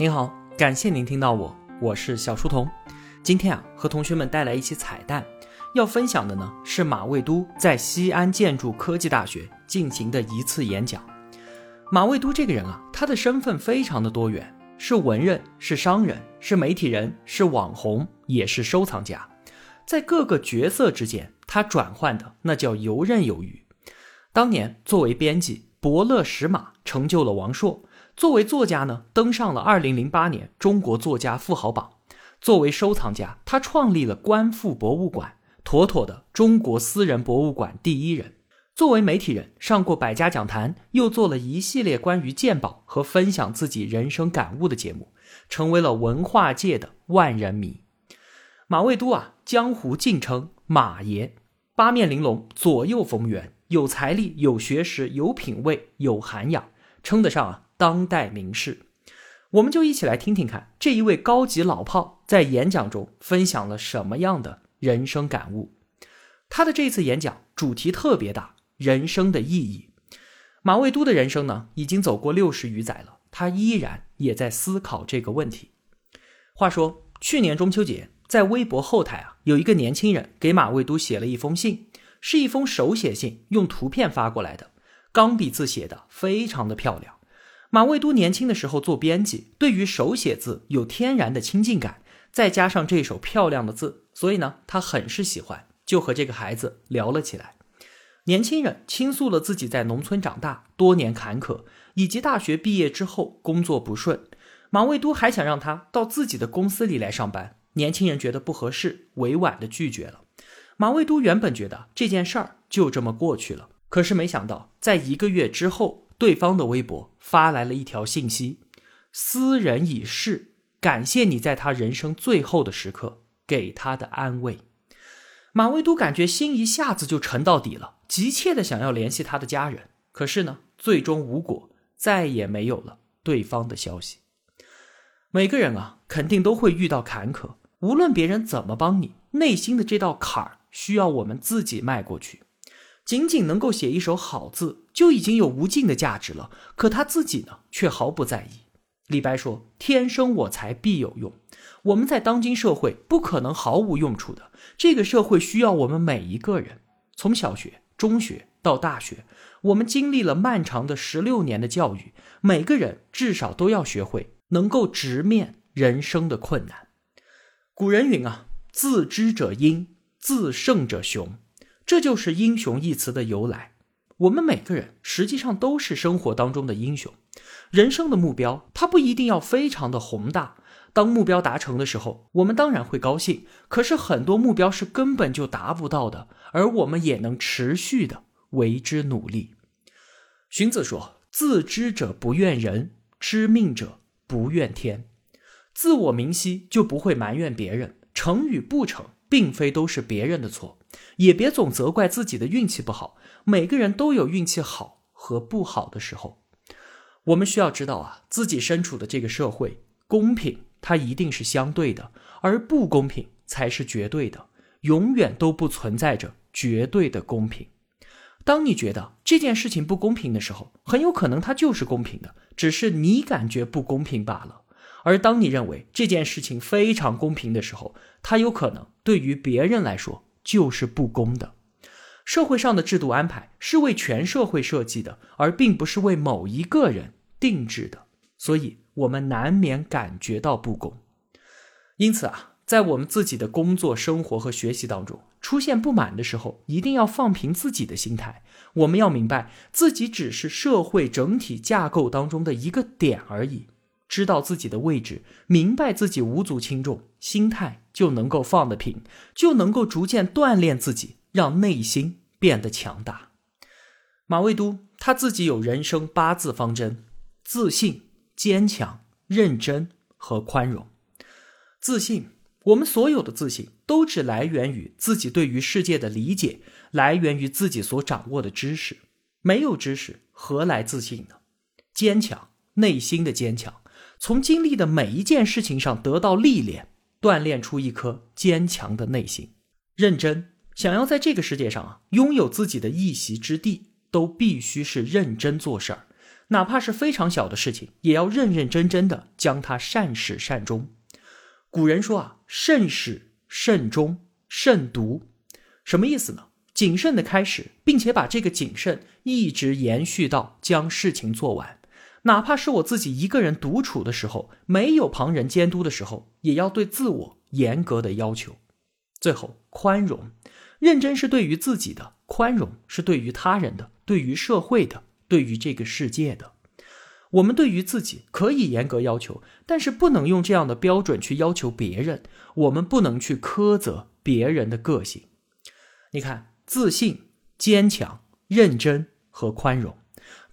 您好，感谢您听到我，我是小书童。今天啊，和同学们带来一期彩蛋，要分享的呢是马未都在西安建筑科技大学进行的一次演讲。马未都这个人啊，他的身份非常的多元，是文人，是商人，是媒体人，是网红，也是收藏家，在各个角色之间，他转换的那叫游刃有余。当年作为编辑，伯乐识马，成就了王朔。作为作家呢，登上了二零零八年中国作家富豪榜；作为收藏家，他创立了观复博物馆，妥妥的中国私人博物馆第一人。作为媒体人，上过百家讲坛，又做了一系列关于鉴宝和分享自己人生感悟的节目，成为了文化界的万人迷。马未都啊，江湖敬称马爷，八面玲珑，左右逢源，有财力，有学识，有品位，有涵养，称得上啊。当代名士，我们就一起来听听看这一位高级老炮在演讲中分享了什么样的人生感悟。他的这次演讲主题特别大，人生的意义。马未都的人生呢，已经走过六十余载了，他依然也在思考这个问题。话说去年中秋节，在微博后台啊，有一个年轻人给马未都写了一封信，是一封手写信，用图片发过来的，钢笔字写的，非常的漂亮。马未都年轻的时候做编辑，对于手写字有天然的亲近感，再加上这手漂亮的字，所以呢，他很是喜欢，就和这个孩子聊了起来。年轻人倾诉了自己在农村长大多年坎坷，以及大学毕业之后工作不顺。马未都还想让他到自己的公司里来上班，年轻人觉得不合适，委婉的拒绝了。马未都原本觉得这件事儿就这么过去了，可是没想到在一个月之后。对方的微博发来了一条信息：“斯人已逝，感谢你在他人生最后的时刻给他的安慰。”马未都感觉心一下子就沉到底了，急切的想要联系他的家人，可是呢，最终无果，再也没有了对方的消息。每个人啊，肯定都会遇到坎坷，无论别人怎么帮你，内心的这道坎儿需要我们自己迈过去。仅仅能够写一手好字，就已经有无尽的价值了。可他自己呢，却毫不在意。李白说：“天生我材必有用。”我们在当今社会不可能毫无用处的。这个社会需要我们每一个人，从小学、中学到大学，我们经历了漫长的十六年的教育，每个人至少都要学会能够直面人生的困难。古人云啊：“自知者英，自胜者雄。”这就是“英雄”一词的由来。我们每个人实际上都是生活当中的英雄。人生的目标，它不一定要非常的宏大。当目标达成的时候，我们当然会高兴。可是很多目标是根本就达不到的，而我们也能持续的为之努力。荀子说：“自知者不怨人，知命者不怨天。”自我明晰就不会埋怨别人，成与不成，并非都是别人的错。也别总责怪自己的运气不好，每个人都有运气好和不好的时候。我们需要知道啊，自己身处的这个社会，公平它一定是相对的，而不公平才是绝对的，永远都不存在着绝对的公平。当你觉得这件事情不公平的时候，很有可能它就是公平的，只是你感觉不公平罢了。而当你认为这件事情非常公平的时候，它有可能对于别人来说。就是不公的。社会上的制度安排是为全社会设计的，而并不是为某一个人定制的，所以我们难免感觉到不公。因此啊，在我们自己的工作、生活和学习当中出现不满的时候，一定要放平自己的心态。我们要明白，自己只是社会整体架构当中的一个点而已。知道自己的位置，明白自己无足轻重，心态就能够放得平，就能够逐渐锻炼自己，让内心变得强大。马未都他自己有人生八字方针：自信、坚强、认真和宽容。自信，我们所有的自信都只来源于自己对于世界的理解，来源于自己所掌握的知识。没有知识，何来自信呢？坚强，内心的坚强。从经历的每一件事情上得到历练，锻炼出一颗坚强的内心。认真，想要在这个世界上啊拥有自己的一席之地，都必须是认真做事儿。哪怕是非常小的事情，也要认认真真的将它善始善终。古人说啊，慎始慎终慎独，什么意思呢？谨慎的开始，并且把这个谨慎一直延续到将事情做完。哪怕是我自己一个人独处的时候，没有旁人监督的时候，也要对自我严格的要求。最后，宽容，认真是对于自己的，宽容是对于他人的，对于社会的，对于这个世界的。我们对于自己可以严格要求，但是不能用这样的标准去要求别人。我们不能去苛责别人的个性。你看，自信、坚强、认真和宽容。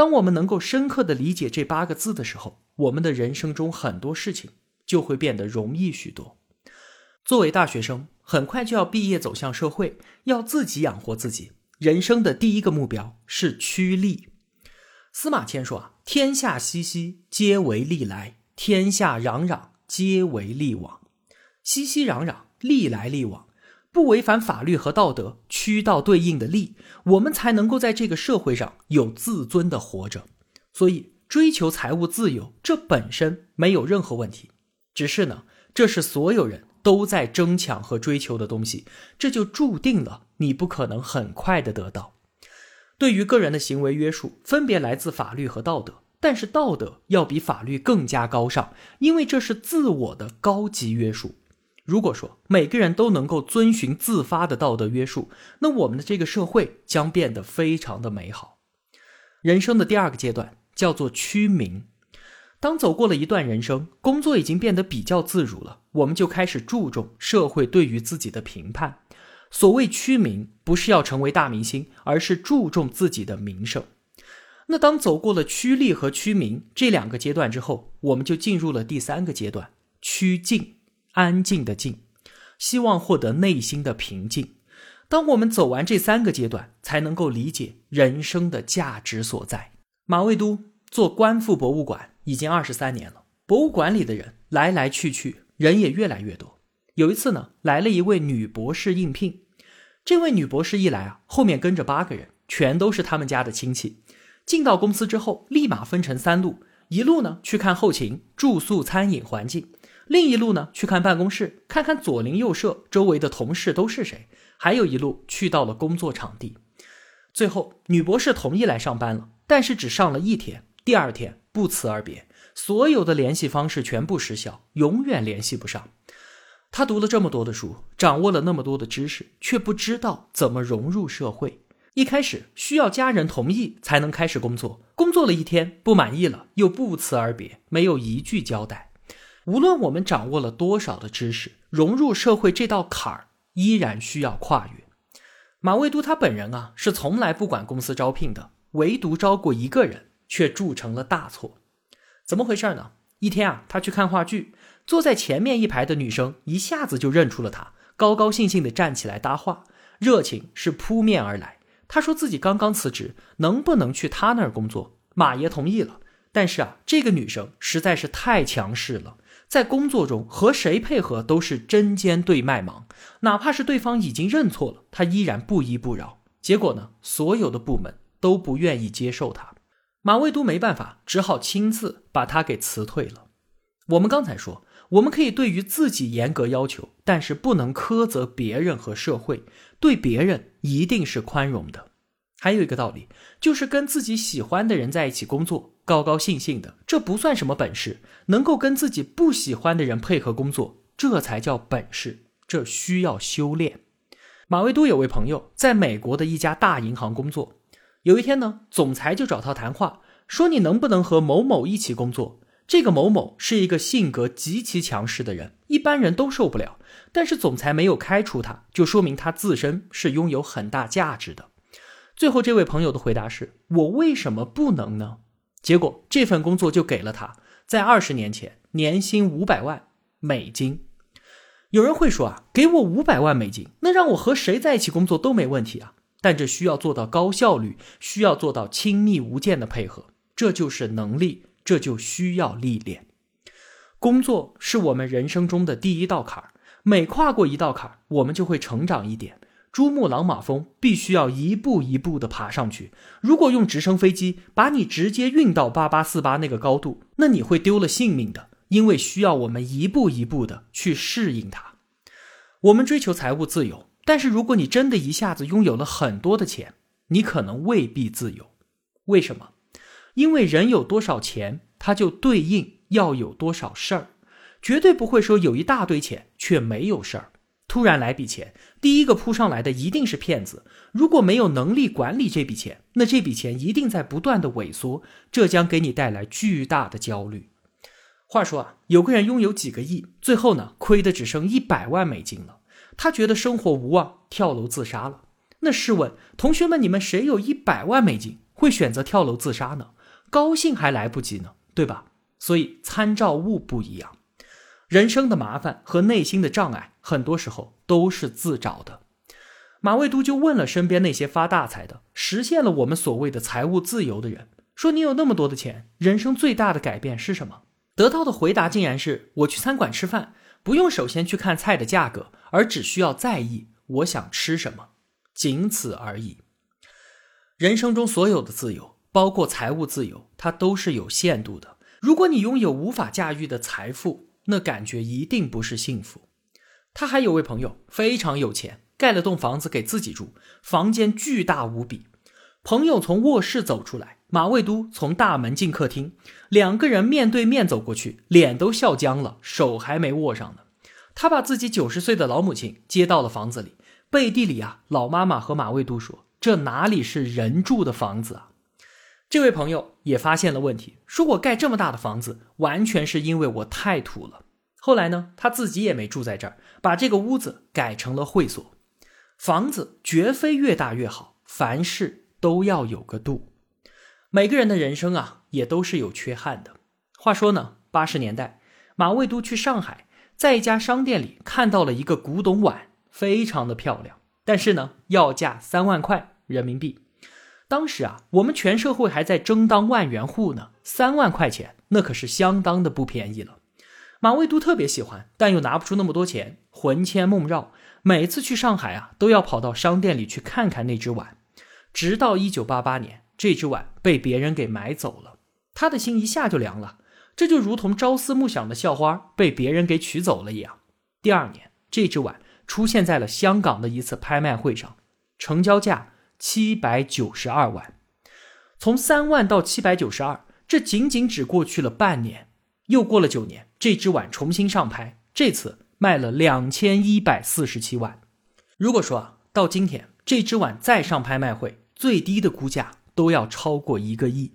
当我们能够深刻的理解这八个字的时候，我们的人生中很多事情就会变得容易许多。作为大学生，很快就要毕业走向社会，要自己养活自己。人生的第一个目标是趋利。司马迁说啊：“天下熙熙，皆为利来；天下攘攘，皆为利往。熙熙攘攘，利来利往。”不违反法律和道德，驱到对应的利，我们才能够在这个社会上有自尊的活着。所以，追求财务自由，这本身没有任何问题。只是呢，这是所有人都在争抢和追求的东西，这就注定了你不可能很快的得到。对于个人的行为约束，分别来自法律和道德，但是道德要比法律更加高尚，因为这是自我的高级约束。如果说每个人都能够遵循自发的道德约束，那我们的这个社会将变得非常的美好。人生的第二个阶段叫做趋名。当走过了一段人生，工作已经变得比较自如了，我们就开始注重社会对于自己的评判。所谓趋名，不是要成为大明星，而是注重自己的名声。那当走过了趋利和趋名这两个阶段之后，我们就进入了第三个阶段——趋静。安静的静，希望获得内心的平静。当我们走完这三个阶段，才能够理解人生的价值所在。马未都做观复博物馆已经二十三年了，博物馆里的人来来去去，人也越来越多。有一次呢，来了一位女博士应聘。这位女博士一来啊，后面跟着八个人，全都是他们家的亲戚。进到公司之后，立马分成三路，一路呢去看后勤、住宿、餐饮环境。另一路呢，去看办公室，看看左邻右舍周围的同事都是谁；还有一路去到了工作场地。最后，女博士同意来上班了，但是只上了一天，第二天不辞而别，所有的联系方式全部失效，永远联系不上。她读了这么多的书，掌握了那么多的知识，却不知道怎么融入社会。一开始需要家人同意才能开始工作，工作了一天不满意了，又不辞而别，没有一句交代。无论我们掌握了多少的知识，融入社会这道坎儿依然需要跨越。马未都他本人啊，是从来不管公司招聘的，唯独招过一个人，却铸成了大错。怎么回事呢？一天啊，他去看话剧，坐在前面一排的女生一下子就认出了他，高高兴兴地站起来搭话，热情是扑面而来。他说自己刚刚辞职，能不能去他那儿工作？马爷同意了，但是啊，这个女生实在是太强势了。在工作中和谁配合都是针尖对麦芒，哪怕是对方已经认错了，他依然不依不饶。结果呢，所有的部门都不愿意接受他，马未都没办法，只好亲自把他给辞退了。我们刚才说，我们可以对于自己严格要求，但是不能苛责别人和社会，对别人一定是宽容的。还有一个道理，就是跟自己喜欢的人在一起工作，高高兴兴的，这不算什么本事。能够跟自己不喜欢的人配合工作，这才叫本事。这需要修炼。马未都有位朋友在美国的一家大银行工作，有一天呢，总裁就找他谈话，说你能不能和某某一起工作？这个某某是一个性格极其强势的人，一般人都受不了。但是总裁没有开除他，就说明他自身是拥有很大价值的。最后，这位朋友的回答是：“我为什么不能呢？”结果这份工作就给了他，在二十年前，年薪五百万美金。有人会说啊，给我五百万美金，那让我和谁在一起工作都没问题啊。但这需要做到高效率，需要做到亲密无间的配合，这就是能力，这就需要历练。工作是我们人生中的第一道坎儿，每跨过一道坎儿，我们就会成长一点。珠穆朗玛峰必须要一步一步的爬上去。如果用直升飞机把你直接运到八八四八那个高度，那你会丢了性命的，因为需要我们一步一步的去适应它。我们追求财务自由，但是如果你真的一下子拥有了很多的钱，你可能未必自由。为什么？因为人有多少钱，它就对应要有多少事儿，绝对不会说有一大堆钱却没有事儿。突然来笔钱，第一个扑上来的一定是骗子。如果没有能力管理这笔钱，那这笔钱一定在不断的萎缩，这将给你带来巨大的焦虑。话说啊，有个人拥有几个亿，最后呢，亏的只剩一百万美金了。他觉得生活无望，跳楼自杀了。那试问同学们，你们谁有一百万美金会选择跳楼自杀呢？高兴还来不及呢，对吧？所以参照物不一样。人生的麻烦和内心的障碍，很多时候都是自找的。马未都就问了身边那些发大财的、实现了我们所谓的财务自由的人，说：“你有那么多的钱，人生最大的改变是什么？”得到的回答竟然是：“我去餐馆吃饭，不用首先去看菜的价格，而只需要在意我想吃什么，仅此而已。”人生中所有的自由，包括财务自由，它都是有限度的。如果你拥有无法驾驭的财富，那感觉一定不是幸福。他还有位朋友非常有钱，盖了栋房子给自己住，房间巨大无比。朋友从卧室走出来，马未都从大门进客厅，两个人面对面走过去，脸都笑僵了，手还没握上呢。他把自己九十岁的老母亲接到了房子里，背地里啊，老妈妈和马未都说：“这哪里是人住的房子啊？”这位朋友也发现了问题，说我盖这么大的房子，完全是因为我太土了。后来呢，他自己也没住在这儿，把这个屋子改成了会所。房子绝非越大越好，凡事都要有个度。每个人的人生啊，也都是有缺憾的。话说呢，八十年代，马未都去上海，在一家商店里看到了一个古董碗，非常的漂亮，但是呢，要价三万块人民币。当时啊，我们全社会还在争当万元户呢，三万块钱那可是相当的不便宜了。马未都特别喜欢，但又拿不出那么多钱，魂牵梦绕，每次去上海啊，都要跑到商店里去看看那只碗。直到一九八八年，这只碗被别人给买走了，他的心一下就凉了。这就如同朝思暮想的校花被别人给取走了一样。第二年，这只碗出现在了香港的一次拍卖会上，成交价。七百九十二万，从三万到七百九十二，这仅仅只过去了半年。又过了九年，这只碗重新上拍，这次卖了两千一百四十七万。如果说啊，到今天这只碗再上拍卖会，最低的估价都要超过一个亿。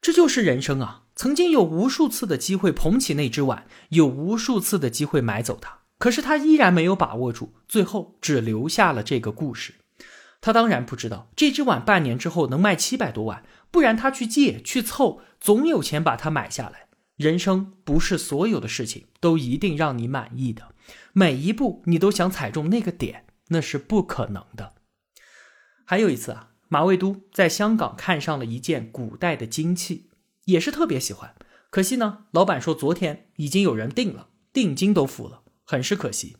这就是人生啊！曾经有无数次的机会捧起那只碗，有无数次的机会买走它，可是他依然没有把握住，最后只留下了这个故事。他当然不知道这只碗半年之后能卖七百多万，不然他去借去凑，总有钱把它买下来。人生不是所有的事情都一定让你满意的，每一步你都想踩中那个点，那是不可能的。还有一次啊，马未都在香港看上了一件古代的金器，也是特别喜欢，可惜呢，老板说昨天已经有人订了，定金都付了，很是可惜。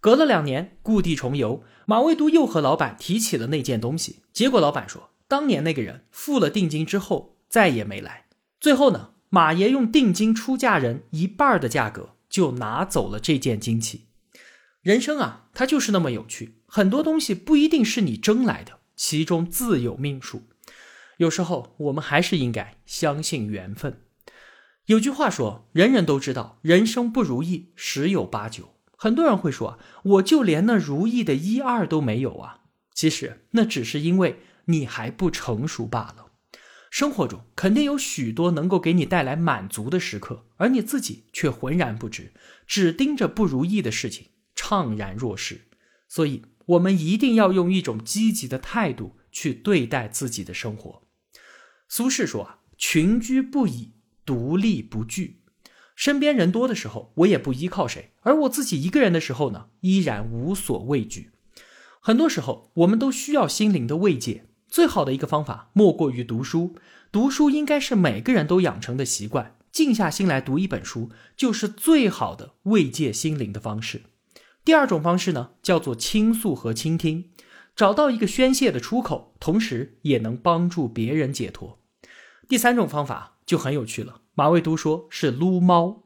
隔了两年，故地重游，马未都又和老板提起了那件东西。结果老板说，当年那个人付了定金之后再也没来。最后呢，马爷用定金出价人一半的价格就拿走了这件金器。人生啊，它就是那么有趣，很多东西不一定是你争来的，其中自有命数。有时候我们还是应该相信缘分。有句话说，人人都知道，人生不如意十有八九。很多人会说，我就连那如意的一二都没有啊。其实那只是因为你还不成熟罢了。生活中肯定有许多能够给你带来满足的时刻，而你自己却浑然不知，只盯着不如意的事情，怅然若失。所以，我们一定要用一种积极的态度去对待自己的生活。苏轼说啊：“群居不倚，独立不惧。”身边人多的时候，我也不依靠谁；而我自己一个人的时候呢，依然无所畏惧。很多时候，我们都需要心灵的慰藉。最好的一个方法，莫过于读书。读书应该是每个人都养成的习惯。静下心来读一本书，就是最好的慰藉心灵的方式。第二种方式呢，叫做倾诉和倾听。找到一个宣泄的出口，同时也能帮助别人解脱。第三种方法就很有趣了，马未都说是撸猫。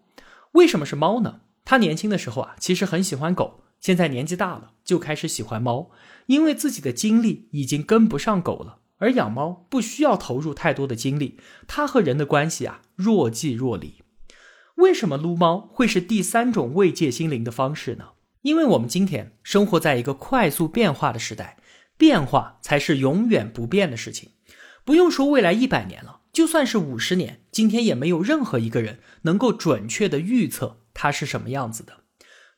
为什么是猫呢？他年轻的时候啊，其实很喜欢狗，现在年纪大了就开始喜欢猫，因为自己的精力已经跟不上狗了。而养猫不需要投入太多的精力，它和人的关系啊若即若离。为什么撸猫会是第三种慰藉心灵的方式呢？因为我们今天生活在一个快速变化的时代，变化才是永远不变的事情。不用说未来一百年了，就算是五十年，今天也没有任何一个人能够准确的预测它是什么样子的。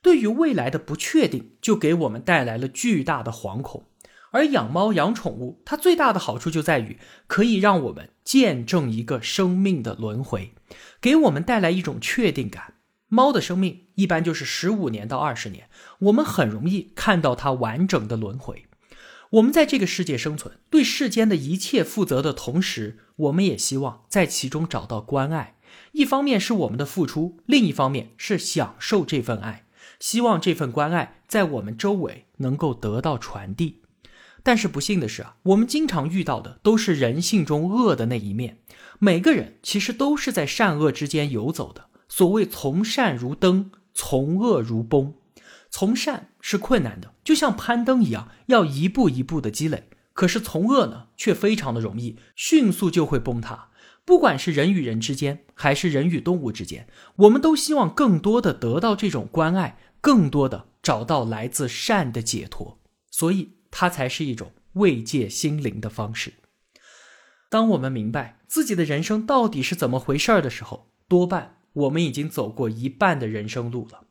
对于未来的不确定，就给我们带来了巨大的惶恐。而养猫养宠物，它最大的好处就在于可以让我们见证一个生命的轮回，给我们带来一种确定感。猫的生命一般就是十五年到二十年，我们很容易看到它完整的轮回。我们在这个世界生存，对世间的一切负责的同时，我们也希望在其中找到关爱。一方面是我们的付出，另一方面是享受这份爱，希望这份关爱在我们周围能够得到传递。但是不幸的是啊，我们经常遇到的都是人性中恶的那一面。每个人其实都是在善恶之间游走的。所谓从善如登，从恶如崩。从善是困难的，就像攀登一样，要一步一步的积累。可是从恶呢，却非常的容易，迅速就会崩塌。不管是人与人之间，还是人与动物之间，我们都希望更多的得到这种关爱，更多的找到来自善的解脱。所以。它才是一种慰藉心灵的方式。当我们明白自己的人生到底是怎么回事儿的时候，多半我们已经走过一半的人生路了。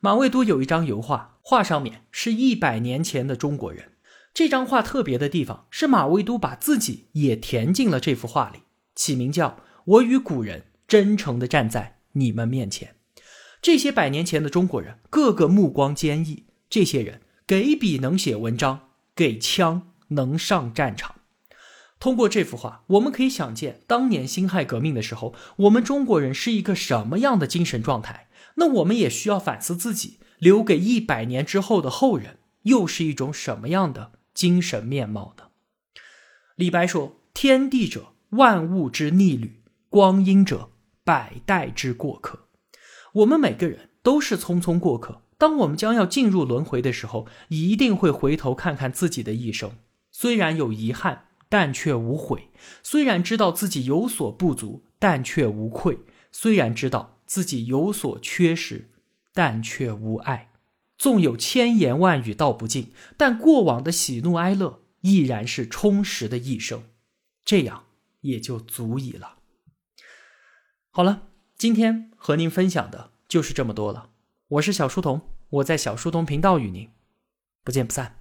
马未都有一张油画，画上面是一百年前的中国人。这张画特别的地方是马未都把自己也填进了这幅画里，起名叫“我与古人真诚地站在你们面前”。这些百年前的中国人，个个目光坚毅。这些人给笔能写文章。给枪能上战场。通过这幅画，我们可以想见当年辛亥革命的时候，我们中国人是一个什么样的精神状态。那我们也需要反思自己，留给一百年之后的后人，又是一种什么样的精神面貌呢？李白说：“天地者，万物之逆旅；光阴者，百代之过客。”我们每个人都是匆匆过客。当我们将要进入轮回的时候，一定会回头看看自己的一生。虽然有遗憾，但却无悔；虽然知道自己有所不足，但却无愧；虽然知道自己有所缺失，但却无碍。纵有千言万语道不尽，但过往的喜怒哀乐依然是充实的一生。这样也就足以了。好了，今天和您分享的就是这么多了。我是小书童，我在小书童频道与您不见不散。